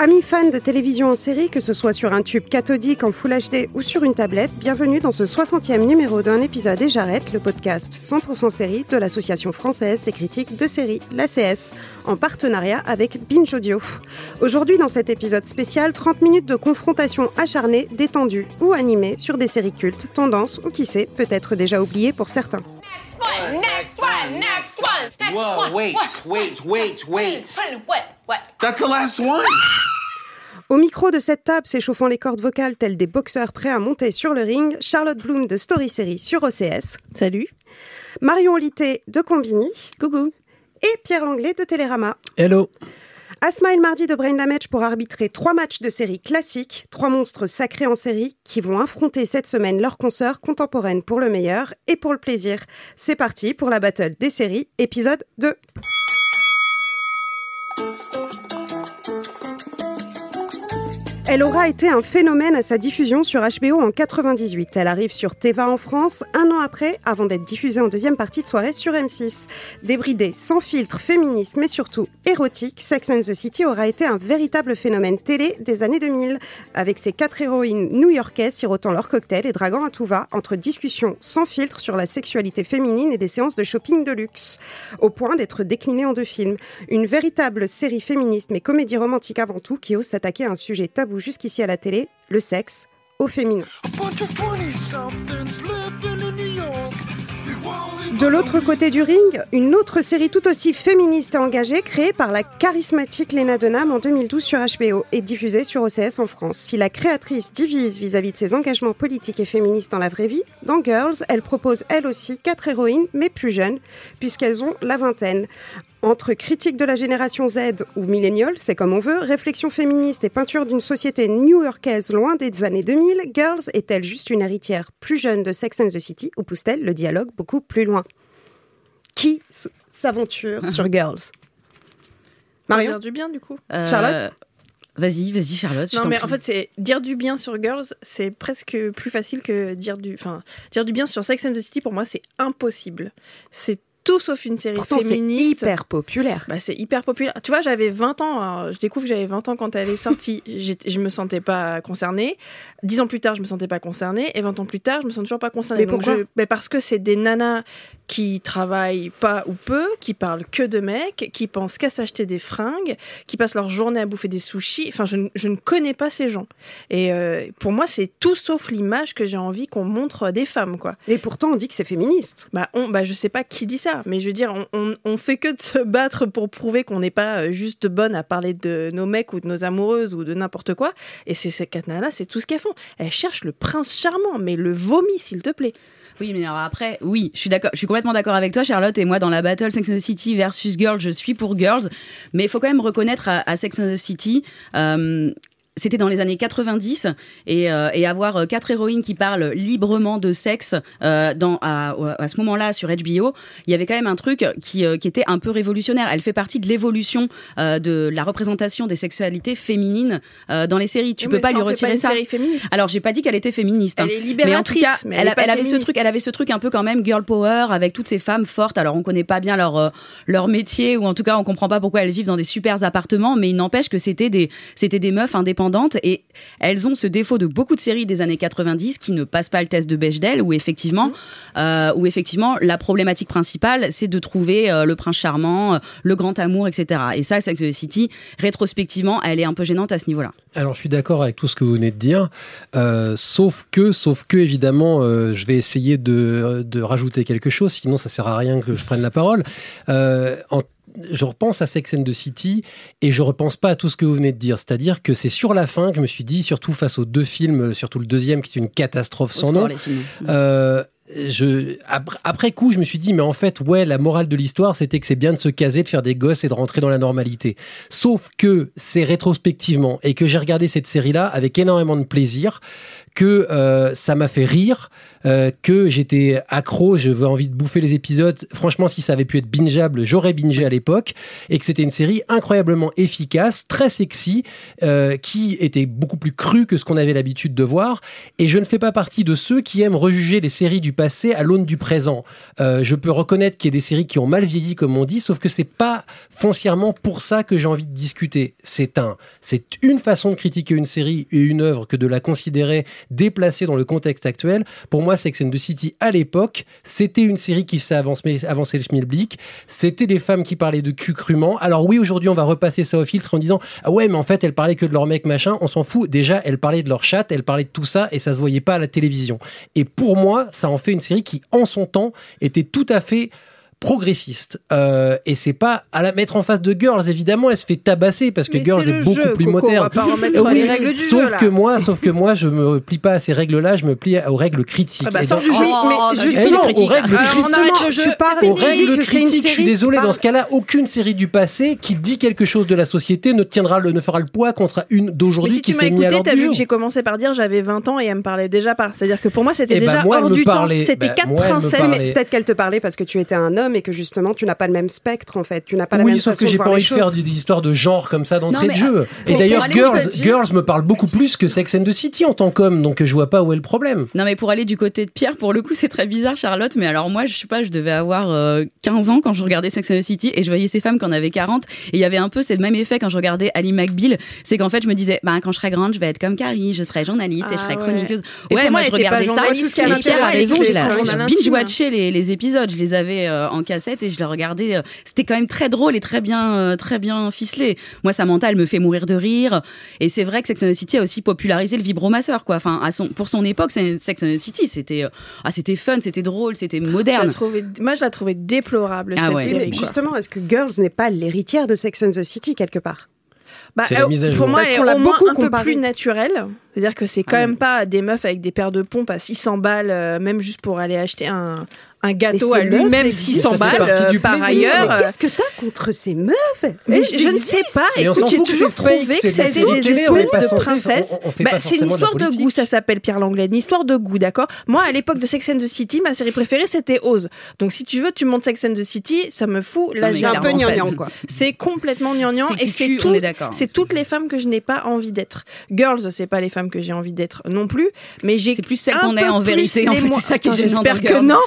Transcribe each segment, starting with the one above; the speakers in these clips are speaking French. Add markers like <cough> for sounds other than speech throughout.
Amis fans de télévision en série, que ce soit sur un tube cathodique en Full HD ou sur une tablette, bienvenue dans ce 60e numéro d'un épisode Et j'arrête, le podcast 100% série de l'Association française des critiques de séries, l'ACS, en partenariat avec Binge Audio. Aujourd'hui, dans cet épisode spécial, 30 minutes de confrontation acharnée, détendue ou animée sur des séries cultes, tendances ou qui sait, peut-être déjà oubliées pour certains. Next one, next one, next Whoa, one. wait, What? wait, wait, wait. What? What? That's the last one? Au micro de cette table, s'échauffant les cordes vocales tels des boxeurs prêts à monter sur le ring, Charlotte Bloom de Story Series sur OCS. Salut. Marion Olité de Combini. Coucou. Et Pierre Langlais de Télérama. Hello. Asma El Mardi de Brain Damage pour arbitrer trois matchs de série classiques, trois monstres sacrés en série qui vont affronter cette semaine leurs consoeurs contemporaines pour le meilleur et pour le plaisir. C'est parti pour la battle des séries, épisode 2. Elle aura été un phénomène à sa diffusion sur HBO en 98. Elle arrive sur Teva en France un an après, avant d'être diffusée en deuxième partie de soirée sur M6. Débridée, sans filtre, féministe, mais surtout érotique, Sex and the City aura été un véritable phénomène télé des années 2000, avec ses quatre héroïnes new-yorkaises sirotant leur cocktail et draguant à tout va, entre discussions sans filtre sur la sexualité féminine et des séances de shopping de luxe, au point d'être déclinée en deux films. Une véritable série féministe, mais comédie romantique avant tout, qui ose s'attaquer à un sujet tabou jusqu'ici à la télé, le sexe, au féminin. De l'autre côté du ring, une autre série tout aussi féministe et engagée, créée par la charismatique Lena Dunham en 2012 sur HBO et diffusée sur OCS en France. Si la créatrice divise vis-à-vis de ses engagements politiques et féministes dans la vraie vie, dans Girls, elle propose elle aussi quatre héroïnes, mais plus jeunes, puisqu'elles ont la vingtaine. Entre critique de la génération Z ou millénial, c'est comme on veut, réflexion féministe et peinture d'une société new-yorkaise loin des années 2000, Girls est-elle juste une héritière plus jeune de Sex and the City ou pousse-t-elle le dialogue beaucoup plus loin? Qui s'aventure <laughs> sur Girls? Marion? Dire du bien du coup. Charlotte? Euh, Vas-y, vas-y, Charlotte. Non mais prie. en fait c'est dire du bien sur Girls, c'est presque plus facile que dire du, enfin dire du bien sur Sex and the City pour moi c'est impossible. C'est tout sauf une série Pourtant, c'est féministe. hyper populaire. Bah, c'est hyper populaire. Tu vois, j'avais 20 ans. alors, je découvre que j'avais 20 ans quand elle est sortie. <laughs> Je me sentais pas concernée. 10 ans plus tard, je me sentais pas concernée. Et 20 ans plus tard, je me sens toujours pas concernée. Mais pourquoi je- bah, Parce que c'est des nanas qui travaillent pas ou peu, qui parlent que de mecs, qui pensent qu'à s'acheter des fringues, qui passent leur journée à bouffer des sushis. Enfin, je, ne- je ne connais pas ces gens. Et euh, pour moi, c'est tout sauf l'image que j'ai envie qu'on montre des femmes, quoi. Et pourtant, on dit que c'est féministe. Bah, on, bah, je sais pas qui dit ça, mais je veux dire, on, on, on fait que de se battre pour prouver qu'on n'est pas euh, juste bonne à parler de nos mecs ou de nos amoureuses ou de n'importe quoi. Et c'est ces quatre nanas, c'est tout ce qu'elles font. Elles cherchent le prince charmant, mais le vomi, s'il te plaît. Oui, mais alors après, oui, je suis d'accord, je suis complètement d'accord avec toi, Charlotte. Et moi, dans la battle Sex and the City versus Girls, je suis pour Girls. Mais il faut quand même reconnaître à, Sex and the City. euh, c'était dans les années 90 et, euh, et avoir euh, quatre héroïnes qui parlent librement de sexe euh, dans, à, à ce moment-là sur HBO, il y avait quand même un truc qui, euh, qui était un peu révolutionnaire. Elle fait partie de l'évolution de la représentation des sexualités féminines dans les séries. Tu Oui, peux pas lui retirer une ça. série féministe. Alors j'ai pas dit qu'elle était féministe. hein. Elle est Mais en tout libératrice, cas, mais elle, elle est a- pas elle avait ce truc, elle avait ce truc un peu quand même girl power avec toutes ces femmes fortes. Alors on connaît pas bien leur leur métier ou en tout cas on comprend pas pourquoi elles vivent dans des super appartements, mais il n'empêche que c'était des c'était des meufs indépendantes et elles ont ce défaut de beaucoup de séries des années 90 qui ne passent pas le test de Bechdel où effectivement euh, où effectivement la problématique principale c'est de trouver euh, le prince charmant, euh, le grand amour, etc. Et ça, Sex and the City, rétrospectivement, elle est un peu gênante à ce niveau-là. Alors, je suis d'accord avec tout ce que vous venez de dire, sauf que, sauf que, évidemment, je vais essayer de, rajouter quelque chose, sinon ça sert à rien que je prenne la parole. Je repense à Sex and the City et je repense pas à tout ce que vous venez de dire. C'est-à-dire que c'est sur la fin que je me suis dit, surtout face aux deux films, surtout le deuxième qui est une catastrophe sans nom, euh, je, après coup, je me suis dit, mais en fait, ouais, la morale de l'histoire, c'était que c'est bien de se caser, de faire des gosses et de rentrer dans la normalité. Sauf que c'est rétrospectivement et que j'ai regardé cette série-là avec énormément de plaisir, que euh, ça m'a fait rire, euh, que j'étais accro, j'avais envie de bouffer les épisodes. Franchement, si ça avait pu être bingeable, j'aurais bingé à l'époque, et que c'était une série incroyablement efficace, très sexy, euh, qui était beaucoup plus crue que ce qu'on avait l'habitude de voir. Et je ne fais pas partie de ceux qui aiment rejuger les séries du passé à l'aune du présent. Euh, je peux reconnaître qu'il y a des séries qui ont mal vieilli, comme on dit, sauf que c'est pas foncièrement pour ça que j'ai envie de discuter. C'est un, c'est une façon de critiquer une série et une œuvre que de la considérer déplacée dans le contexte actuel. Pour moi, Sex and the City à l'époque, c'était une série qui s'est avancé, avancé le schmilblick. C'était des femmes qui parlaient de cul crûment. Alors oui, aujourd'hui, on va repasser ça au filtre en disant ah ouais, mais en fait, elles parlaient que de leur mec machin. On s'en fout. Déjà, elles parlaient de leur chatte, elles parlaient de tout ça et ça se voyait pas à la télévision. Et pour moi, ça en fait une série qui, en son temps, était tout à fait progressiste Euh, et c'est pas à la mettre en face de Girls évidemment elle se fait tabasser parce que Mais Girls c'est est le beaucoup jeu, plus Coco, moderne on va pas remettre Oui, les règles du sauf jeu, là. que moi sauf que moi je me plie pas à ces règles là je me plie aux règles critiques Ah bah, du jeu. Oui, mais Oh, justement, non, aux règles Alors, arrête Justement, le jeu. tu parles, aux règles c'est critiques, je suis désolé, dans ce cas-là, aucune série du passé qui dit quelque chose de la société ne tiendra le, ne fera le poids contre une d'aujourd'hui si qui s'est mis à l'ordre du vu jour. que j'ai commencé par dire j'avais 20 ans et elle me parlait déjà pas. C'est-à-dire que pour moi c'était Eh ben, déjà hors du temps. C'était ben, quatre princesses. peut-être qu'elle te parlait parce que tu étais un homme et que justement tu n'as pas le même spectre en fait. Tu n'as pas la oui, même sauf façon que j'ai pas envie de faire des histoires de genre comme ça d'entrée Non, de jeu. Et pour d'ailleurs, Girls, Girls me parle beaucoup plus que Sex and the City en tant qu'homme, donc je vois pas où est le problème. Non mais pour aller du côté de Pierre, pour le coup c'est très bizarre Charlotte, mais alors moi je sais pas, je devais avoir euh, 15 ans quand je regardais Sex and the City et je voyais ces femmes qui en avaient 40 et il y avait un peu c'est le même effet quand je regardais Ali McBeal, c'est qu'en fait je me disais bah quand je serai grande je vais être comme Carrie, je serai journaliste et je Ah serai ouais. chroniqueuse. Et Ouais, moi moi, je regardais ça et Pierre a raison, intimes. binge-watchais les, les épisodes, je les avais euh, en cassette et je les regardais, euh, c'était quand même très drôle et très bien euh, très bien ficelé. Moi Samantha elle me fait mourir de rire et c'est vrai que Sex and the City a aussi popularisé le vibromasseur quoi. Enfin à son pour son époque c'est- Sex and the City c'était euh, ah c'était fun, c'était drôle, c'était Je la moderne. trouvais- moi je la trouvais déplorable Ah cette ouais. Oui, série. mais quoi. justement, est-ce que Girls n'est pas l'héritière de Sex and the City quelque part? Bah, C'est la mise à Pour moi, elle est l'a au moins beaucoup un peu plus naturelle. C'est-à-dire que c'est quand Ah même pas des meufs avec des paires de pompes à 600 balles, euh, même juste pour aller acheter un, un gâteau à lui-même existent. 600 Ça fait balles euh, du par plaisir. ailleurs. Qu'est-ce que t'as contre ces meufs? Mais je ne sais pas. Écoute, j'ai toujours trouvé que c'était des espèces de princesses. Bah, c'est une de histoire de, goût, ça s'appelle Pierre Langlais. Une histoire de goût, d'accord? Moi, à l'époque de Sex and the City, ma série préférée, c'était Oz. Donc, si tu veux, tu montes Sex and the City, ça me fout la gerbe, un peu gnangnan, quoi. C'est complètement gnangnan et c'est tout, c'est toutes les femmes que je n'ai pas envie d'être. Girls, c'est pas les femmes que j'ai envie d'être non plus, mais j'ai C'est plus celles un qu'on est peu en vérité, en fait, c'est ça qui est Attends, gênant J'espère que non.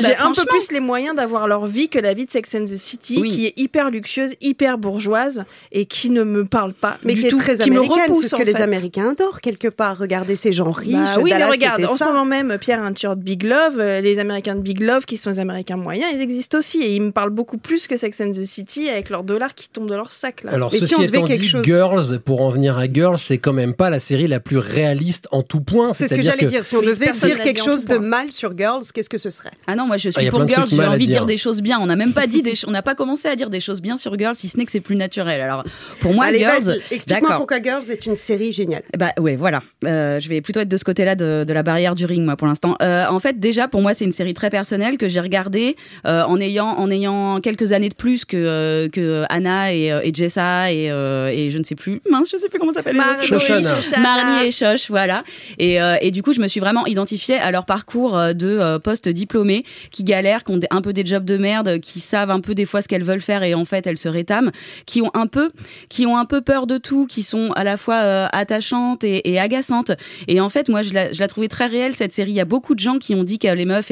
Ah bah, j'ai un peu plus les moyens d'avoir leur vie que la vie de Sex and the City, Oui. qui est hyper luxueuse, hyper bourgeoise et qui ne me parle pas Mais du qui est tout, très qui me repousse c'est ce que les fait. Américains adorent quelque part. Regarder ces gens riches. Bah oui, mais Dallas, regarde, en ce moment même, Pierre a un t-shirt Big Love. euh, les Américains de Big Love, qui sont les Américains moyens, ils existent aussi. Et ils me parlent beaucoup plus que Sex and the City avec leurs dollars qui tombent de leur sac. Là. Alors, Mais si on devait étant quelque dit, chose- Girls, pour en venir à Girls, c'est quand même pas la série la plus réaliste en tout point. C'est ce que j'allais dire. Si on devait dire quelque chose de mal sur Girls, qu'est-ce que ce serait? Ah non, moi je Ah, suis a pour Girls, j'ai envie de dire. des choses bien. On n'a même pas dit des on n'a pas commencé à dire des choses bien sur Girls, si ce n'est que c'est plus naturel. Alors pour moi, Allez, Girls, explique-moi pourquoi Girls est une série géniale. Bah ouais, voilà. Euh, je vais plutôt être de ce côté-là de, de la barrière du ring, moi, pour l'instant. Euh, en fait, déjà, pour moi, c'est une série très personnelle que j'ai regardée euh, en ayant en ayant quelques années de plus que euh, que Anna et, et Jessa et, euh, et je ne sais plus. Mince, je sais plus comment s'appelle les autres. Shoshana. Marnie et Shosh, voilà. Et, euh, et du coup, je me suis vraiment identifiée à leur parcours euh, de euh, post-diplômés qui galèrent, qui ont un peu des jobs de merde, qui savent un peu des fois ce qu'elles veulent faire et en fait elles se rétament, qui ont un peu, qui ont un peu peur de tout, qui sont à la fois euh, attachantes et, agaçantes. Et en fait, moi, je la, je la trouvais très réelle cette série. Il y a beaucoup de gens qui ont dit que les meufs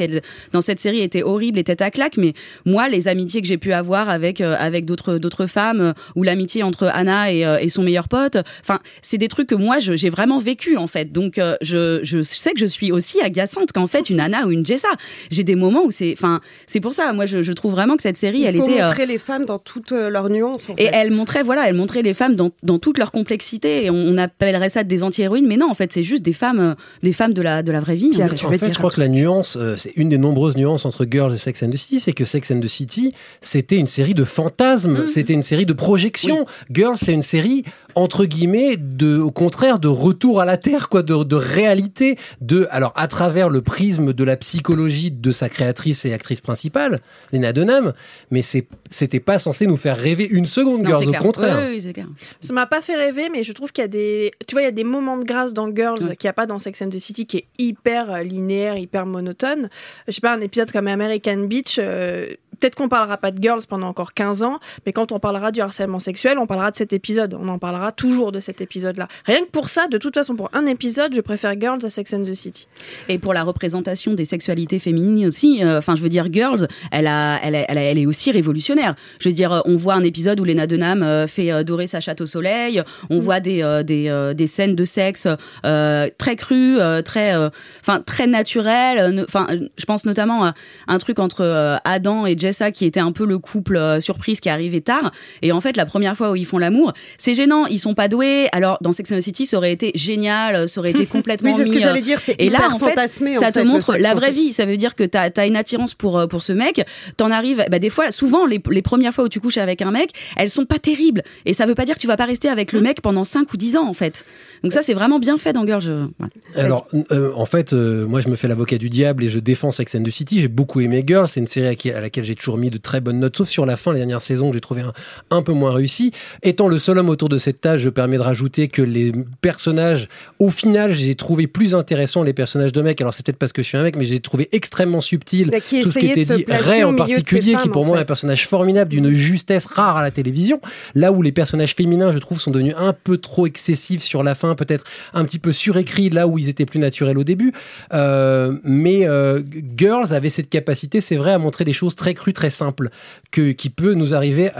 dans cette série étaient horribles, étaient à claque, mais moi, les amitiés que j'ai pu avoir avec euh, avec d'autres d'autres femmes euh, ou l'amitié entre Anna et, son meilleur pote, enfin, c'est des trucs que moi j'ai vraiment vécu en fait. Donc je, je sais que je suis aussi agaçante qu'en fait une Anna ou une Jessa. J'ai des moments moment où c'est, enfin, c'est pour ça. Moi, je, je trouve vraiment que cette série, Il elle faut était. euh, montrer les femmes dans toutes euh, leurs nuances. en et fait. elle montrait, voilà, elle montrait les femmes dans, dans toute leur complexité. Et on, on appellerait ça des anti-héroïnes, mais non, en fait, c'est juste des femmes, euh, des femmes de la, de la vraie vie. en fait. en fait, je crois que la nuance, euh, c'est une des nombreuses nuances entre Girls et Sex and the City, c'est que Sex and the City, c'était une série de fantasmes, c'était une série de projections. Girls, c'est une série entre guillemets de, au contraire, de retour à la terre, quoi, de, de réalité, de, alors à travers le prisme de la psychologie de sa créatrice et actrice principale, Lena Dunham, mais c'était pas censé nous faire rêver une seconde, Non, Girls, c'est au clair. contraire. Oui, oui, clair. Ça m'a pas fait rêver, mais je trouve qu'il y a des, tu vois, il y a des moments de grâce dans Girls qu'il n'y a pas dans Sex and the City, qui est hyper euh, linéaire, hyper monotone. Je sais pas, un épisode comme American Beach. euh, Peut-être qu'on parlera pas de Girls pendant encore 15 ans, mais quand on parlera du harcèlement sexuel, on parlera de cet épisode. On en parlera toujours de cet épisode-là. Rien que pour ça, de toute façon, pour un épisode, je préfère Girls à Sex and the City. Et pour la représentation des sexualités féminines aussi, euh, enfin, je veux dire, Girls, elle, a, elle, a- elle, a- elle est aussi révolutionnaire. Je veux dire, on voit un épisode où Lena Dunham euh, fait euh, dorer sa chatte au soleil. On voit des, euh, des, des scènes de sexe très crues, très, enfin, très naturelles. Enfin, je pense notamment à un truc entre Adam et Jessa qui était un peu le couple euh, surprise qui arrivait tard. Et en fait, la première fois où ils font l'amour, c'est gênant. Ils sont pas doués. Alors, dans Sex and the City, ça aurait été génial, ça aurait été <laughs> complètement Oui, c'est ce que euh, j'allais dire, c'est Et là, hyper en fait, fantasmé, en ça te fait, montre la vraie vie. Ça veut dire que t'as as une attirance pour, euh, pour ce mec. T'en arrives, bah, des fois, souvent, les, les premières fois où tu couches avec un mec, elles sont pas terribles. Et ça veut pas dire que tu vas pas rester avec le mec pendant 5 ou 10 ans, en fait. Donc ça, c'est vraiment bien fait dans Girl. Je... Alors, euh, en fait, euh, moi, je me fais l'avocat du diable et je défends Sex and the City. J'ai beaucoup aimé Girls. C'est une série à, qui- à laquelle j'ai toujours mis de très bonnes notes, sauf sur la fin, les dernières saisons, que j'ai trouvé un, un peu moins réussi. Étant le seul homme autour de cette tâche, je permets de rajouter que les personnages, au final, j'ai trouvé plus intéressants les personnages de mecs. Alors, c'est peut-être parce que je suis un mec, mais j'ai trouvé extrêmement subtil Bah, qui tout ce qui était dit. Ray en particulier, qui pour moi est un personnage formidable d'une justesse rare à la télévision. Là où les personnages féminins, je trouve, sont devenus un peu trop excessifs sur la fin, peut-être un petit peu surécrits là où ils étaient plus naturels au début. Euh, mais euh, Girls avait cette capacité, c'est vrai, à montrer des choses très crues, très simples, que, qui peut nous arriver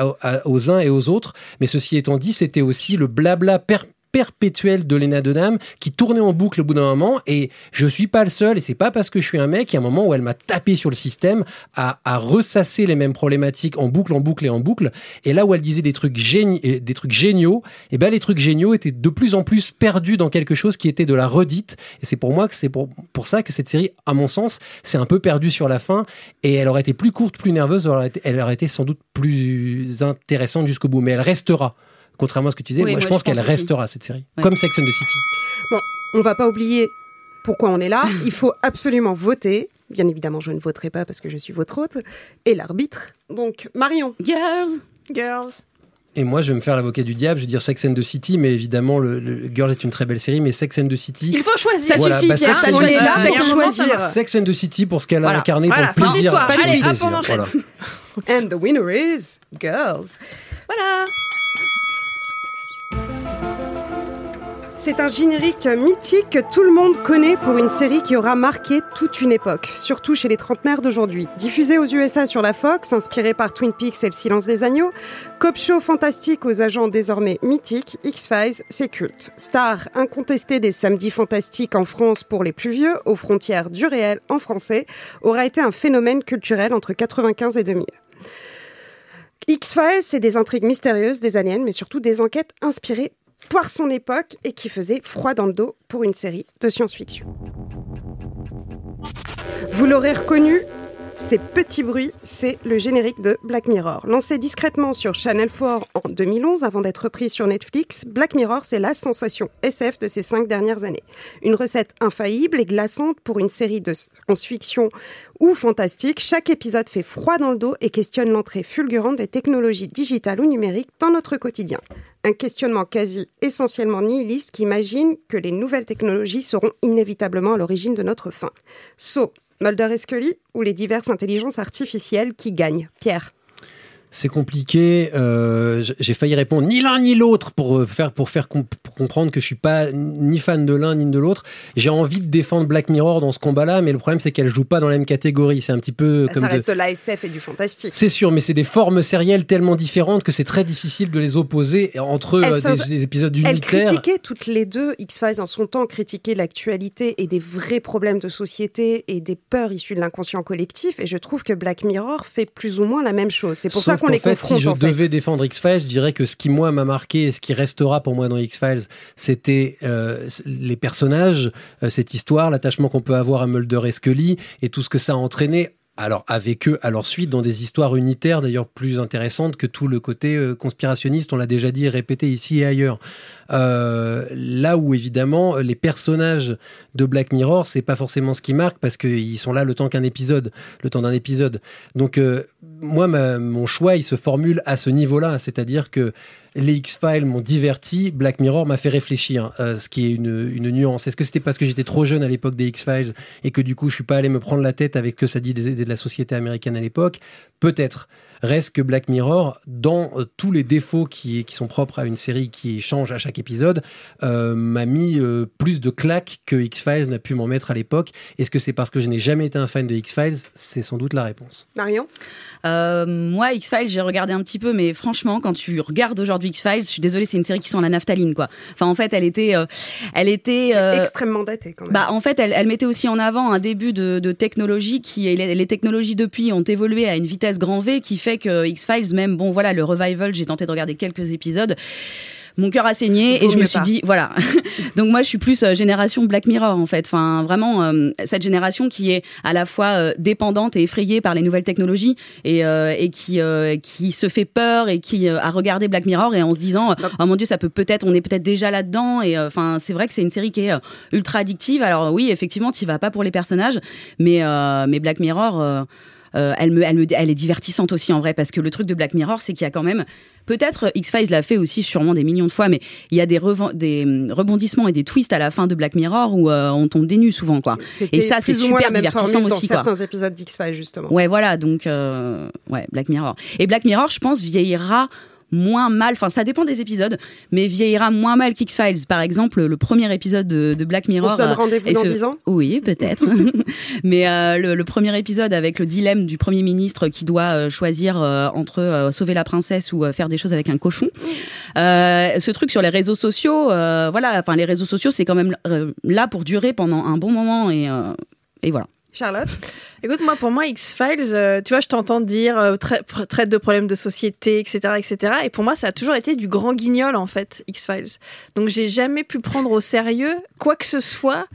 aux uns et aux autres. Mais ceci étant dit, c'était aussi le blabla per- perpétuel de Lena Dunham qui tournait en boucle au bout d'un moment et je suis pas le seul et c'est pas parce que je suis un mec il y a un moment où elle m'a tapé sur le système à, ressasser les mêmes problématiques en boucle en boucle et en boucle et là où elle disait des trucs géni- euh, des trucs géniaux et ben les trucs géniaux étaient de plus en plus perdus dans quelque chose qui était de la redite et c'est pour moi que c'est pour, ça que cette série à mon sens c'est un peu perdu sur la fin et elle aurait été plus courte plus nerveuse elle aurait été sans doute plus intéressante jusqu'au bout mais elle restera contrairement à ce que tu disais Oui, moi, moi, je pense je pense qu'elle restera cette série Ouais. comme Sex and the City Bon, on va pas oublier pourquoi on est là. Il faut absolument voter. Bien évidemment, je ne voterai pas parce que je suis votre hôte et l'arbitre. Donc, Marion. Girls. Girls. Et moi, je vais me faire l'avocat du diable, je vais dire Sex and the City, mais évidemment, le, le Girl est une très belle série, mais Sex and the City. Il faut choisir. Voilà, bah, Sex and on est là pour choisir. Sex and the City pour ce qu'elle Voilà. a incarné Voilà, pour le plaisir. le Allez, hop, plaisir, on enchaîne. And the winner is Girls. Voilà. C'est un générique mythique que tout le monde connaît pour une série qui aura marqué toute une époque, surtout chez les trentenaires d'aujourd'hui. Diffusée aux USA sur la Fox, inspirée par Twin Peaks et Le Silence des Agneaux, cop show fantastique aux agents désormais mythiques, X-Files, c'est culte. Star incontestée des samedis fantastiques en France pour les plus vieux, aux frontières du réel en français, aura été un phénomène culturel entre 95 et 2000. X-Files, c'est des intrigues mystérieuses, des aliens, mais surtout des enquêtes inspirées par son époque et qui faisaient froid dans le dos pour une série de science-fiction. Vous l'aurez reconnu, ces petits bruits, c'est le générique de Black Mirror. Lancé discrètement sur Channel 4 en 2011 avant d'être repris sur Netflix, Black Mirror, c'est la sensation SF de ces cinq dernières années. Une recette infaillible et glaçante pour une série de science-fiction ou fantastique. Chaque épisode fait froid dans le dos et questionne l'entrée fulgurante des technologies digitales ou numériques dans notre quotidien. Un questionnement quasi essentiellement nihiliste qui imagine que les nouvelles technologies seront inévitablement à l'origine de notre fin. So, Mulder et Scully ou les diverses intelligences artificielles qui gagnent? Pierre C'est compliqué. euh, J'ai failli répondre ni l'un ni l'autre pour euh, faire pour faire comp- pour comprendre que je suis pas ni fan de l'un ni de l'autre. J'ai envie de défendre Black Mirror dans ce combat-là, mais le problème c'est qu'elle joue pas dans la même catégorie. C'est un petit peu Bah, comme ça reste de l'ASF et du fantastique. C'est sûr, mais c'est des formes sérielles tellement différentes que c'est très difficile de les opposer entre Elles euh, des, des épisodes Elles unitaires. critiquaient toutes les deux, X-Files en son temps, critiquaient l'actualité et des vrais problèmes de société et des peurs issues de l'inconscient collectif. Et je trouve que Black Mirror fait plus ou moins la même chose. C'est pour ça Qu'on qu'en les fait, confronte Si je en fait. devais défendre X-Files, je dirais que ce qui, moi, m'a marqué et ce qui restera pour moi dans X-Files, c'était euh, les personnages, euh, cette histoire, l'attachement qu'on peut avoir à Mulder et Scully et tout ce que ça a entraîné. Alors avec eux, à leur suite, dans des histoires unitaires, d'ailleurs plus intéressantes que tout le côté euh, conspirationniste, on l'a déjà dit et répété ici et ailleurs. Euh, là où évidemment les personnages de Black Mirror, c'est pas forcément ce qui marque parce qu'ils sont là le temps qu'un épisode, le temps d'un épisode. Donc euh, moi, mon choix, il se formule à ce niveau-là, c'est-à-dire que les X-Files m'ont diverti, Black Mirror m'a fait réfléchir, euh, ce qui est une, nuance. Est-ce que c'était parce que j'étais trop jeune à l'époque des X-Files et que du coup je suis pas allé me prendre la tête avec que ça dit des- des- de la société américaine à l'époque? Peut-être. Reste que Black Mirror, dans euh, tous les défauts qui, qui sont propres à une série qui change à chaque épisode, euh, m'a mis euh, plus de claques que X-Files n'a pu m'en mettre à l'époque. Est-ce que c'est parce que je n'ai jamais été un fan de X-Files? C'est sans doute la réponse. Marion? Euh, moi, X-Files, j'ai regardé un petit peu, mais franchement, quand tu regardes aujourd'hui X-Files, je suis désolée, c'est une série qui sent la naphtaline, quoi. Enfin, en fait, elle était, euh, elle était. Euh, extrêmement daté quand même. Bah, en fait, elle, elle mettait aussi en avant un début de, de technologie qui, et les, les technologies depuis ont évolué à une vitesse grand V qui fait que X-Files, même, bon, voilà, le revival, j'ai tenté de regarder quelques épisodes. Mon cœur a saigné Vaut et je me suis pas. dit, voilà. <laughs> Donc moi, je suis plus euh, génération Black Mirror, en fait. Enfin, vraiment, euh, cette génération qui est à la fois euh, dépendante et effrayée par les nouvelles technologies et, et qui, qui se fait peur et qui a regardé Black Mirror et en se disant, oh mon dieu, ça peut peut-être, on est peut-être déjà là-dedans. Et enfin, c'est vrai que c'est une série qui est ultra addictive. Alors oui, effectivement, tu vas pas pour les personnages, mais, mais Black Mirror. Euh, euh, elle me, elle me, elle est divertissante aussi en vrai parce que le truc de Black Mirror, c'est qu'il y a quand même, peut-être X Files l'a fait aussi sûrement des millions de fois, mais il y a des, des hum, rebondissements et des twists à la fin de Black Mirror où euh, on tombe des nues souvent quoi. Et ça, c'est super divertissant aussi dans quoi. certains épisodes d'X-Files justement. Ouais, voilà, donc euh, ouais, Black Mirror. Et Black Mirror, je pense, vieillira moins mal, enfin ça dépend des épisodes, mais vieillira moins mal qu'X-Files. Par exemple, le premier épisode de, de Black Mirror. On se donne euh, rendez-vous dans ce- 10 ans Oui, peut-être. <laughs> mais euh, le, le premier épisode avec le dilemme du Premier ministre qui doit euh, choisir euh, entre euh, sauver la princesse ou faire des choses avec un cochon. Euh, ce truc sur les réseaux sociaux, euh, voilà, enfin les réseaux sociaux, c'est quand même là pour durer pendant un bon moment et, euh, et voilà. Charlotte? Écoute, moi, pour moi, X-Files, euh, tu vois, je t'entends dire euh, traite de problèmes de société, etc., etc. Et pour moi, ça a toujours été du grand guignol, en fait, X-Files. Donc, j'ai jamais pu prendre au sérieux quoi que ce soit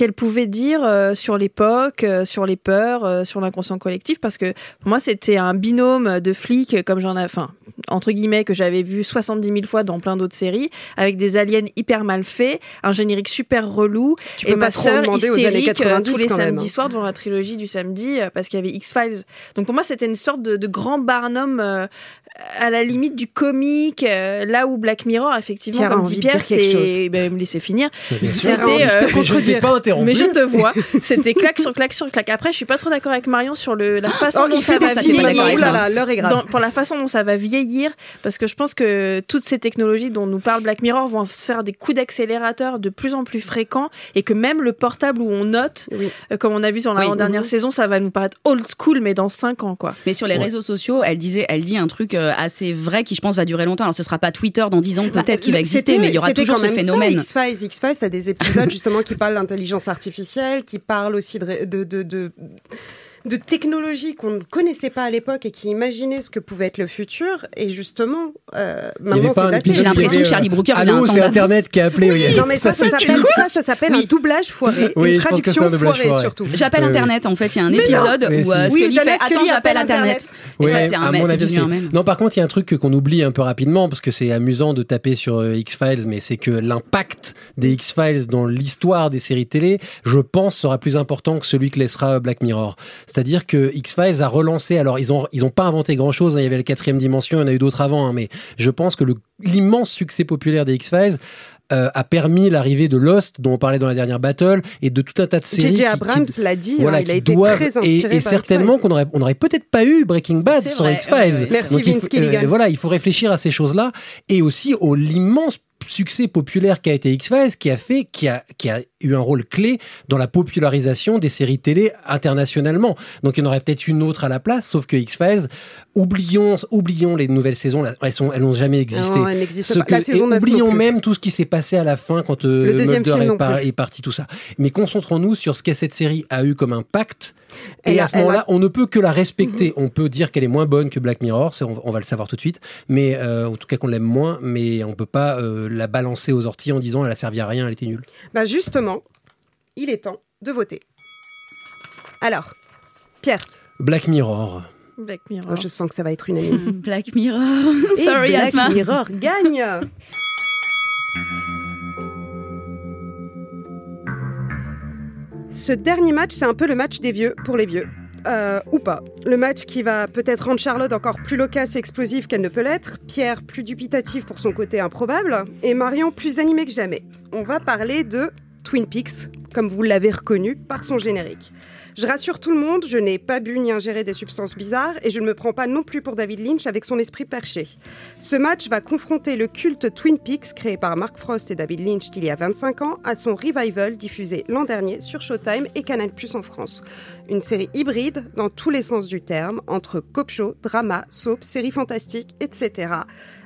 qu'elle pouvait dire euh, sur l'époque, euh, sur les peurs, euh, sur l'inconscient collectif, parce que pour moi, c'était un binôme de flics, comme j'en ai, enfin, entre guillemets, que j'avais vu 70 000 fois dans plein d'autres séries, avec des aliens hyper mal faits, un générique super relou, Tu et ma sœur hystérique euh, 90 tous les samedis hein. soirs devant la trilogie du samedi, parce qu'il y avait X-Files. Donc pour moi, c'était une sorte de, de grand Barnum à la limite du comique, euh, là où Black Mirror, effectivement, comme dit Pierre, c'est... Ben, me laissez finir. C'était, euh, Mais je ne t'ai pas interrompu. mais je te vois. C'était claque sur claque sur claque. Après, je suis pas trop d'accord avec Marion sur le, la façon Oh, dont ça va vieillir. là moi. là, l'heure est grave. Dans- pour la façon dont ça va vieillir, parce que je pense que toutes ces technologies dont nous parle Black Mirror vont se faire des coups d'accélérateur de plus en plus fréquents et que même le portable où on note, Oui. euh, comme on a vu dans la Oui. dernière Mhm. saison, ça va nous paraître old school, mais dans 5 ans, quoi. Mais sur les Ouais. réseaux sociaux, elle disait, elle dit un truc euh, assez vrai qui, je pense, va durer longtemps. Alors, ce sera pas Twitter dans 10 ans, peut-être qu'il va exister, Bah, mais il y aura toujours quand ce ça, phénomène. X-Files, X-Files, t'as des épisodes justement qui parlent d'intelligence artificielle, qui parlent aussi de, de, de, de, de technologies qu'on ne connaissait pas à l'époque et qui imaginaient ce que pouvait être le futur. Et justement, euh, Il y avait maintenant pas c'est daté. J'ai l'impression qui que Charlie euh, Brooker, a un c'est. Internet qui a appelé. oui. Non mais ça, ça s'appelle ça, ça s'appelle un doublage foiré, Oui, une traduction un foirée foiré. surtout. J'appelle Euh, Internet, en fait. Il y a un épisode où euh, Scully fait Scully Attends, j'appelle appelle Internet. Internet. Ouais, ça, c'est à un avis, un. Non, par contre, il y a un truc qu'on oublie un peu rapidement parce que c'est amusant de taper sur euh, X-Files, mais c'est que l'impact des X-Files dans l'histoire des séries télé, je pense, sera plus important que celui que laissera Black Mirror. C'est-à-dire que X-Files a relancé. Alors, ils ont ils ont pas inventé grand-chose. hein, Il y avait la quatrième dimension, il y en a eu d'autres avant, hein, mais je pense que l'immense succès populaire des X-Files euh, a permis l'arrivée de Lost, dont on parlait dans la dernière battle, et de tout un tas de séries. J.J. Abrams l'a dit, hein, il a été doivent- très et, inspiré et par certainement qu'on aurait, on aurait peut-être pas eu Breaking Bad vrai, X-Files. Merci, Donc, Vince Gilligan. voilà, il faut réfléchir à ces choses-là et aussi au l'immense succès populaire qu'a été X-Files, qui a fait, qui a, qui a eu un rôle clé dans la popularisation des séries télé internationalement. Donc il y en aurait peut-être une autre à la place, sauf que X-Files, oublions, oublions les nouvelles saisons, elles sont, elles n'ont jamais existé. Non, elle n'existe Ce pas. que- La saison et 9 non oublions même tout ce qui s'est passé à la fin quand euh, Le deuxième Mulder film est, par- parti, tout ça. Mais concentrons-nous sur ce que cette série a eu comme impact. Et à ce a- moment-là, on ne peut que la respecter. On peut dire qu'elle est moins bonne que Black Mirror, on, on va le savoir tout de suite. Mais euh, en tout cas qu'on l'aime moins, mais on peut pas euh, la balancer aux orties en disant elle a servi à rien, elle était nulle. Bah justement, il est temps de voter. Alors, Pierre, Black Mirror. Black Mirror. oh, je sens que ça va être unanime. <laughs> Black Mirror. Et <laughs> Sorry, Black Asma. Mirror gagne. Ce dernier match, c'est un peu le match des vieux pour les vieux. Euh, ou pas. Le match qui va peut-être rendre Charlotte encore plus loquace et explosive qu'elle ne peut l'être, Pierre plus dubitatif pour son côté improbable, et Marion plus animée que jamais. On va parler de Twin Peaks, comme vous l'avez reconnu par son générique. Je rassure tout le monde, je n'ai pas bu ni ingéré des substances bizarres et je ne me prends pas non plus pour David Lynch avec son esprit perché. Ce match va confronter le culte Twin Peaks créé par Mark Frost et David Lynch il y a 25 ans à son revival diffusé l'an dernier sur Showtime et Canal+ en France. Une série hybride dans tous les sens du terme, entre cop show, drama, soap, série fantastique, etc.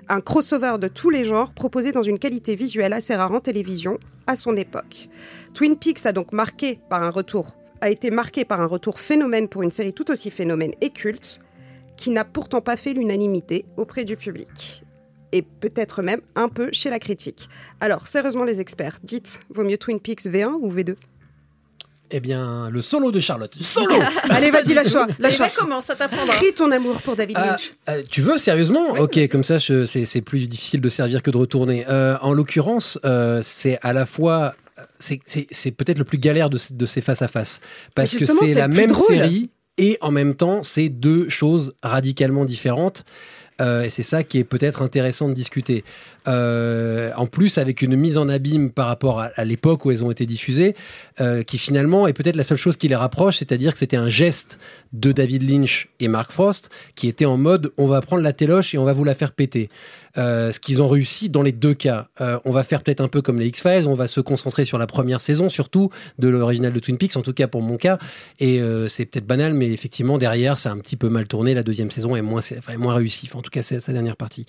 Un crossover de tous les genres proposé dans une qualité visuelle assez rare en télévision à son époque. Twin Peaks a donc marqué par un retour a été marqué par un retour phénomène pour une série tout aussi phénomène et culte, qui n'a pourtant pas fait l'unanimité auprès du public. Et peut-être même un peu chez la critique. Alors, sérieusement les experts, dites, vaut mieux Twin Peaks V1 ou V2 Eh bien, le solo de Charlotte. Solo <laughs> Allez, vas-y, lâche-toi, Allez, lâche-toi. va, commence, ça t'apprendra? Crie ton amour pour David Ah, Lynch. euh, tu veux sérieusement? Ok, comme ça, je- c'est c'est plus difficile de servir que de retourner. Euh, en l'occurrence, euh, c'est à la fois, c'est- peut-être le plus galère de, de ces face à face parce que c'est la même drôle. série et en même temps, c'est deux choses radicalement différentes. Euh, et c'est ça qui est peut-être intéressant de discuter. Euh, en plus, avec une mise en abîme par rapport à, à l'époque où elles ont été diffusées, euh, qui finalement est peut-être la seule chose qui les rapproche, c'est-à-dire que c'était un geste de David Lynch et Mark Frost qui était en mode on va prendre la téloche et on va vous la faire péter. Euh, ce qu'ils ont réussi dans les deux cas. Euh, on va faire peut-être un peu comme les X-Files, on va se concentrer sur la première saison, surtout de l'original de Twin Peaks, en tout cas pour mon cas. Et euh, c'est peut-être banal, mais effectivement, derrière, c'est un petit peu mal tourné. La deuxième saison est moins, enfin, moins réussie. En tout cas, c'est sa dernière partie.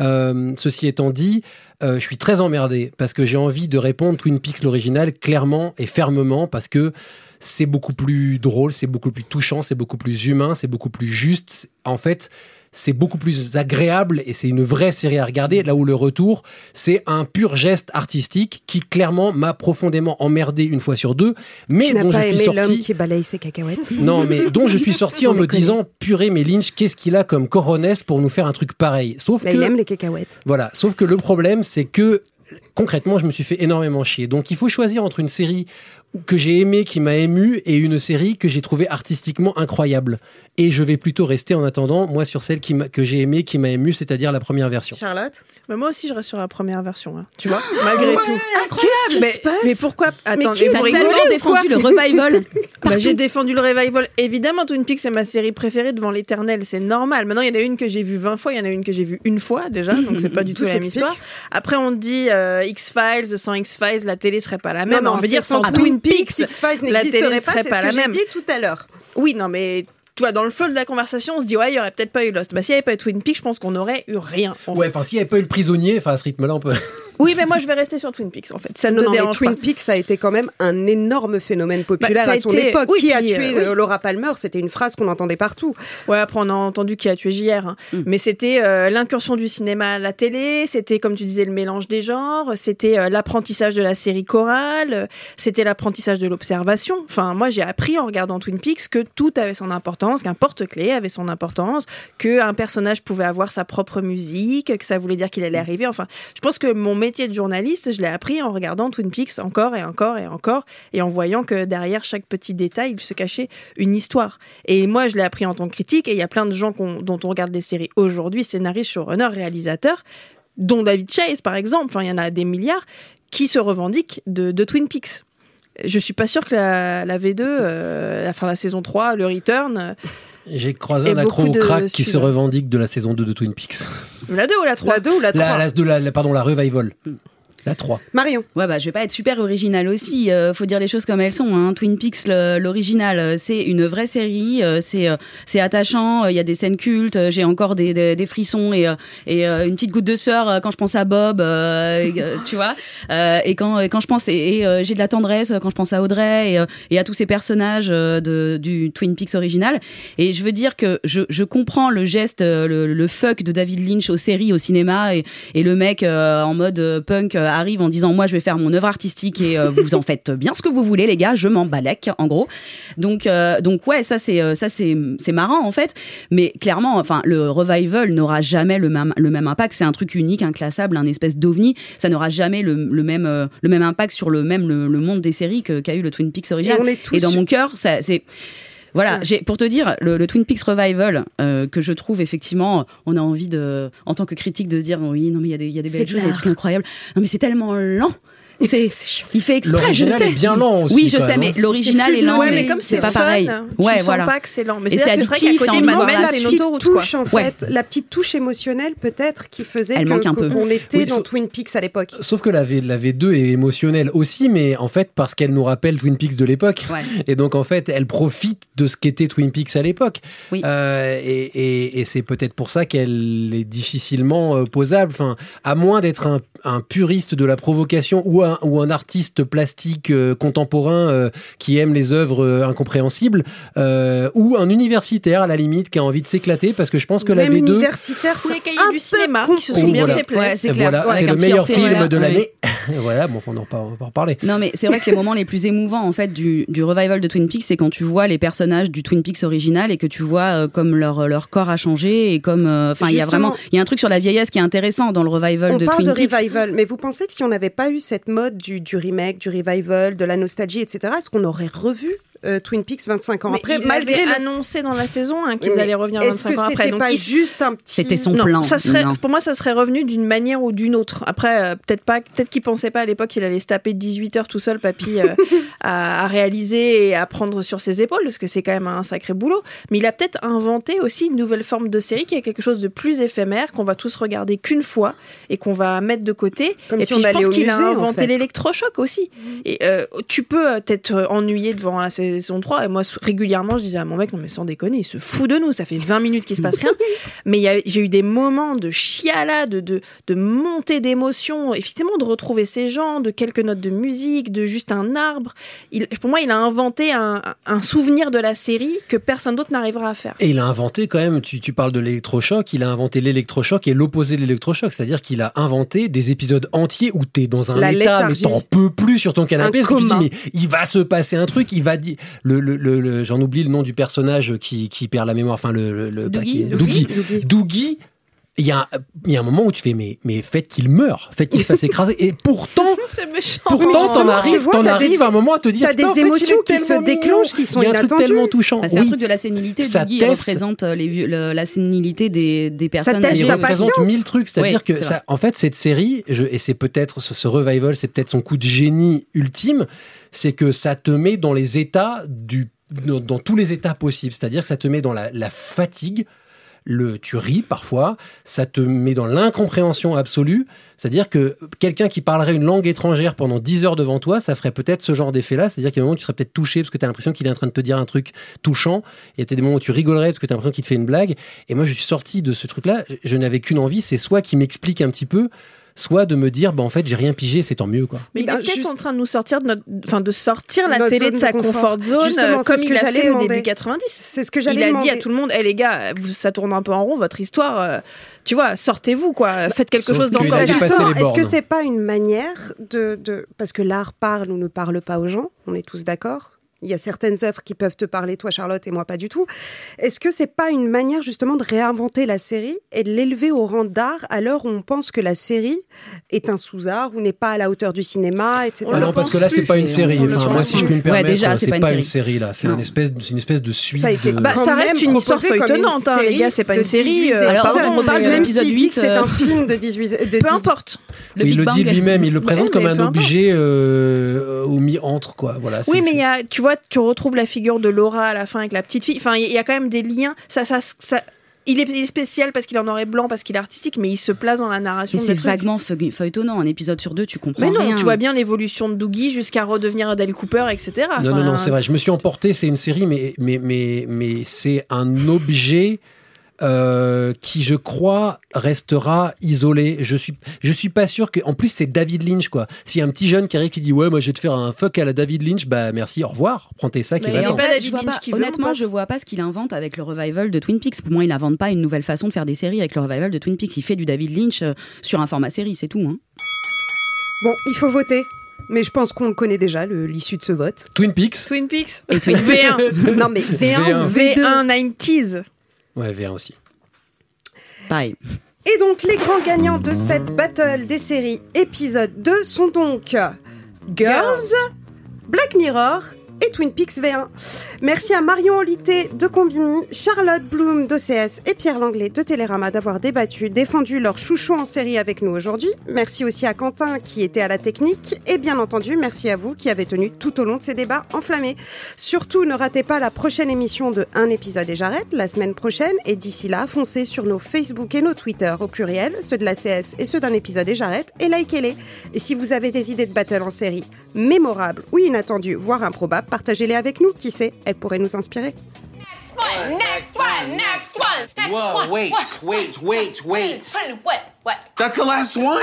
Euh, ceci étant dit, euh, je suis très emmerdé parce que j'ai envie de répondre Twin Peaks l'original clairement et fermement parce que c'est beaucoup plus drôle, c'est beaucoup plus touchant, c'est beaucoup plus humain, c'est beaucoup plus juste. En fait, c'est beaucoup plus agréable et c'est une vraie série à regarder. Là où le retour, c'est un pur geste artistique qui clairement m'a profondément emmerdé une fois sur deux, mais Tu dont je pas suis aimé l'homme sorti. qui balaye ses cacahuètes Non, mais dont je suis <laughs> sorti en me déconner. disant purée, mais Lynch, qu'est-ce qu'il a comme coronesse pour nous faire un truc pareil? Sauf Là, que Il aime les cacahuètes. voilà, sauf que le problème, c'est que concrètement, je me suis fait énormément chier. Donc il faut choisir entre une série que j'ai aimée, qui m'a ému, et une série que j'ai trouvée artistiquement incroyable. Et je vais plutôt rester en attendant, moi, sur celle qui que j'ai aimée, qui m'a ému, c'est-à-dire la première version. Charlotte Bah, moi aussi, je reste sur la première version, hein, tu vois, malgré tout. Qu'est-ce qui mais, se passe mais pourquoi Attends, qui mais vous tellement défendu le revival. <laughs> Bah, j'ai défendu le revival. Évidemment, Twin Peaks, c'est ma série préférée devant l'éternel. C'est normal. Maintenant, il y en a une que j'ai vue 20 fois, il y en a une que j'ai vue une fois déjà, <laughs> donc c'est pas du tout, Tout la même histoire. Après, on dit euh, X-Files, sans X-Files, la télé serait pas la même. non, on veut dire sans sans Twin X-Files la télé n'existerait ne pas, serait c'est pas ce la que j'ai même. dit tout à l'heure. Oui, non, mais tu vois, dans le flow de la conversation, on se dit, ouais, il y aurait peut-être pas eu Lost. Bah, s'il y avait pas eu Twin Peaks, je pense qu'on aurait eu rien. en Ouais, enfin, s'il n'y avait pas eu le prisonnier, enfin, à ce rythme-là, on peut. Oui, mais moi, je vais rester sur Twin Peaks, en fait. Ça ne Non, me non, mais dérange Twin pas. Peaks a été quand même un énorme phénomène populaire Bah, a à son été- époque. oui, qui a tué euh, oui. euh, Laura Palmer C'était une phrase qu'on entendait partout. Ouais, après on a entendu qui a tué JR. hein. Mm. Mais c'était euh, l'incursion du cinéma à la télé, c'était comme tu disais le mélange des genres, c'était euh, l'apprentissage de la série chorale, c'était l'apprentissage de l'observation. Enfin, moi j'ai appris en regardant Twin Peaks que tout avait son importance, qu'un porte-clés avait son importance, qu'un personnage pouvait avoir sa propre musique, que ça voulait dire qu'il allait arriver. Enfin, je pense que mon métier de journaliste, je l'ai appris en regardant Twin Peaks encore et encore et encore et en voyant que derrière chaque petit détail, il se cachait une histoire. Et moi, je l'ai appris en tant que critique, et il y a plein de gens dont on regarde les séries aujourd'hui, scénaristes, showrunners, réalisateurs. dont David Chase par exemple, enfin il y en a des milliards, qui se revendiquent de, de Twin Peaks. Je suis pas sûre que la, la V2, euh, la, fin la saison 3, le Return, euh, J'ai croisé un accro au crack qui se revendique de la saison 2 de Twin Peaks. la 2 ou la 3 La 2 ou la 3 La, la- de la, la- pardon, la revival. La 3. Marion. Ouais, bah, je vais pas être super original aussi. euh, faut dire les choses comme elles sont. Hein. Twin Peaks, l'original, euh, c'est une vraie série. euh, c'est euh, c'est attachant. euh, Il y a des scènes cultes. J'ai encore des, des, des frissons et, euh, et euh, une petite goutte de sueur quand je pense à Bob. euh, tu vois. Euh, et quand quand je pense et, et, euh, j'ai de la tendresse quand je pense à Audrey et, et à tous ces personnages de, du Twin Peaks original. Et je veux dire que je, je comprends le geste, le, le fuck de David Lynch aux séries, au cinéma et, et le mec euh, en mode punk euh, arrive en disant moi je vais faire mon œuvre artistique et euh, vous en faites bien ce que vous voulez les gars, je m'en balèque en gros. Donc euh, donc ouais ça c'est euh, ça c'est c'est marrant en fait, mais clairement enfin le revival n'aura jamais le même le même impact. C'est un truc unique, inclassable, un espèce d'ovni. Ça n'aura jamais le, le même euh, le même impact sur le même le, le monde des séries que qu'a eu le Twin Peaks original. Et on est tous Et dans sur- mon cœur ça c'est voilà, j'ai pour te dire le, le Twin Peaks Revival euh, que je trouve effectivement, on a envie de, en tant que critique, de se dire oui, non mais il y a des, il y a des belles choses, il y a des trucs incroyables. Non mais c'est tellement lent. C'est, il fait exprès, je le L'original sais. est bien lent aussi, Oui, je sais, même, mais hein. l'original C'est est lent. Ouais, mais comme c'est pas fun, pareil. tu Ouais, sens voilà. pas que c'est lent. Mais Et c'est addictif, côté, voir là, la petite touche en fait, la petite touche émotionnelle peut-être qui faisait qu'on était dans Twin Peaks à l'époque. Sauf que la, V, la V2 est émotionnelle aussi, mais en fait, parce qu'elle nous rappelle Twin Peaks de l'époque. Et donc, en fait, elle profite de ce qu'était Twin Peaks à l'époque. Oui. Euh, et et- et c'est peut-être pour ça qu'elle est difficilement euh, posable. Enfin, à moins d'être un, un puriste de la provocation ou un, ou un artiste plastique euh, contemporain euh, qui aime les œuvres euh, incompréhensibles, euh, ou un universitaire à la limite qui a envie de s'éclater, parce que je pense que la Même V2. universitaire, c'est cahiers un du cinéma qui se sont bien voilà. fait plaisir. Ouais, c'est le meilleur film voilà. de l'année. <laughs> voilà, bon, on en, on va en reparler. Non, mais c'est vrai que les moments les plus émouvants en fait du, du revival de Twin Peaks, c'est quand tu vois les personnages du Twin Peaks original et que tu vois euh, comme leur leur corps a changé et comme euh, enfin il y a vraiment il y a un truc sur la vieillesse qui est intéressant dans le revival On de parle Twin de Peaks. revival, mais vous pensez que si on n'avait pas eu cette mode du, du remake, du revival, de la nostalgie, etc., est-ce qu'on aurait revu euh, Twin Peaks 25 ans Mais après, il malgré avait le... annoncé dans la saison hein, qu'ils allaient revenir Est-ce 25 que ans après. c'était Donc, pas il- juste un petit... C'était son non, plan. ça serait, Non. pour moi, ça serait revenu d'une manière ou d'une autre. Après, euh, peut-être pas, peut-être qu'il pensait pas à l'époque qu'il allait se taper 18 heures tout seul, papy, euh, <laughs> à, à réaliser et à prendre sur ses épaules, parce que c'est quand même un sacré boulot. Mais il a peut-être inventé aussi une nouvelle forme de série qui est quelque chose de plus éphémère, qu'on va tous regarder qu'une fois et qu'on va mettre de côté. Comme et si puis, on je allait pense qu'il a musée, en inventé fait. l'électrochoc aussi. Et euh, tu peux t'être ennuyé devant la saison 3. Et moi, régulièrement, je disais à mon mec, non mais sans déconner, il se fout de nous. Ça fait 20 minutes qu'il se passe rien. <laughs> mais j'ai eu des moments de chialade, de, de, montée d'émotion, effectivement, de retrouver ces gens, de quelques notes de musique, de juste un arbre. Il, pour moi, il a inventé un, un souvenir de la série que personne d'autre n'arrivera à faire. Et il a inventé quand même, tu, tu parles de l'électrochoc, il a inventé l'électrochoc et l'opposé de l'électrochoc, c'est-à-dire qu'il a inventé des épisodes entiers où t'es dans un La état, mais léthargie. t'en peux plus sur ton canapé, parce que tu dis, mais il va se passer un truc, il va dire, le, le, le- le- j'en oublie le nom du personnage qui, qui perd la mémoire, enfin le, le, Doogie. Doogie. Doogie, Doogie, il y, a, un- il y a un moment où tu fais, mais, mais faites qu'il meure, faites qu'il se fasse écraser. Et pourtant, <laughs> pourtant, t'en arrives, t'en arrives à un moment à te dire, t'as des il émotions qui se déclenchent, qui sont Il y a un truc inattendues. tellement touchant. Bah, c'est un truc de la sénilité. Ça teste. représente euh, les vieux- le- la sénilité des, des personnes. teste il la âgées. représente patience. mille trucs. C'est-à-dire Oui, que ça, en fait, cette série, je, et c'est peut-être ce, ce revival, c'est peut-être son coup de génie ultime, c'est que ça te met dans les états du, dans, dans tous les états possibles. C'est-à-dire que ça te met dans la, la fatigue. Le, tu ris parfois, ça te met dans l'incompréhension absolue. C'est-à-dire que quelqu'un qui parlerait une langue étrangère pendant 10 heures devant toi, ça ferait peut-être ce genre d'effet-là. C'est-à-dire qu'il y a des moments où tu serais peut-être touché parce que tu as l'impression qu'il est en train de te dire un truc touchant. Il y a des moments où tu rigolerais parce que tu as l'impression qu'il te fait une blague. Et moi, je suis sorti de ce truc-là. Je n'avais qu'une envie, c'est soit qu'il m'explique un petit peu, soit de me dire, bah, en fait, j'ai rien pigé, c'est tant mieux, quoi. Mais il Bah, est peut-être juste- en train de nous sortir de notre, enfin de sortir la Notre télé de sa confort. comfort zone, Justement, euh, comme ce il que a fait au demander. début 90. C'est ce que Il j'allais a demander. dit à tout le monde, hé les gars, ça tourne un peu en rond votre histoire. euh, tu vois, sortez-vous quoi, faites quelque Sauf chose il a d'encore. est-ce que c'est pas une manière de, de... Parce que l'art parle ou ne parle pas aux gens, on est tous d'accord Il y a certaines œuvres qui peuvent te parler, toi Charlotte, et moi pas du tout. Est-ce que c'est pas une manière justement de réinventer la série et de l'élever au rang d'art à l'heure où on pense que la série est un sous-art ou n'est pas à la hauteur du cinéma, etc. Ah non, parce que là, c'est pas une série. Enfin, moi, si je puis me Ouais, permettre, déjà, c'est c'est pas, pas une série. là. C'est une espèce, c'est une espèce de suite. Ça a été de- Bah, ça reste une histoire comme une feuilletonnante, hein, les série gars, c'est pas une série, 18 euh, Alors, on mais- Même l'épisode s'il dit 8, que c'est euh, un film de 18... de Peu 18 importe. Le il le dit lui-même, il le présente Ouais, comme un objet euh, au mi-entre, quoi. Voilà, Oui, mais c'est- il y a, tu vois, tu retrouves la figure de Laura à la fin avec la petite fille. Enfin, il y a quand même des liens. Ça, ça, ça, il, est, spécial parce qu'il en et blanc, parce qu'il est artistique, mais il se place dans la narration. C'est vaguement feuille- feuilletonnant. Un épisode sur deux, tu comprends Mais non, rien. tu vois bien l'évolution de Doogie jusqu'à redevenir Adele Cooper, etc. Non, non, non, c'est vrai. Je me suis emporté. C'est une série, mais, mais, mais, mais c'est un objet euh, qui, je crois, restera isolé. Je suis, je suis pas sûr que. En plus, c'est David Lynch, quoi. S'il y a un petit jeune qui arrive qui dit ouais, moi, je vais te faire un fuck à la David Lynch, bah merci, au revoir. Prends tes sacs Mais et il y a va-t'en. pas fait, David je vois Lynch pas- qui veut, honnêtement, je vois pas ce qu'il invente avec le revival de Twin Peaks. Pour moi, il invente pas une nouvelle façon de faire des séries avec le revival de Twin Peaks. Il fait du David Lynch euh, sur un format série, c'est tout. Hein. Bon, il faut voter. Mais je pense qu'on connaît déjà l'issue de ce vote. Twin Peaks. Twin Peaks. Et Twin <laughs> V1. non, mais V1 ou V1. V2 V1 90s. Ouais, V1 aussi. Pareil. Et donc, les grands gagnants de cette battle des séries épisode 2 sont donc Girls, Black Mirror et Twin Peaks V1. Merci à Marion Olité de Combini, Charlotte Bloom d'OCS et Pierre Langlais de Télérama d'avoir débattu, défendu leur chouchou en série avec nous aujourd'hui. Merci aussi à Quentin qui était à la technique et bien entendu, merci à vous qui avez tenu tout au long de ces débats enflammés. Surtout, ne ratez pas la prochaine émission de Un épisode et j'arrête la semaine prochaine et d'ici là, foncez sur nos Facebook et nos Twitter au pluriel, ceux de la CS et ceux d'un épisode et j'arrête et likez-les. Et si vous avez des idées de battle en série mémorables ou inattendues, voire improbables, partagez-les avec nous, qui sait, elles pourraient nous inspirer. One, next one, next one, next Whoa, one. wait, what, wait, wait, wait. What? What? That's the last one.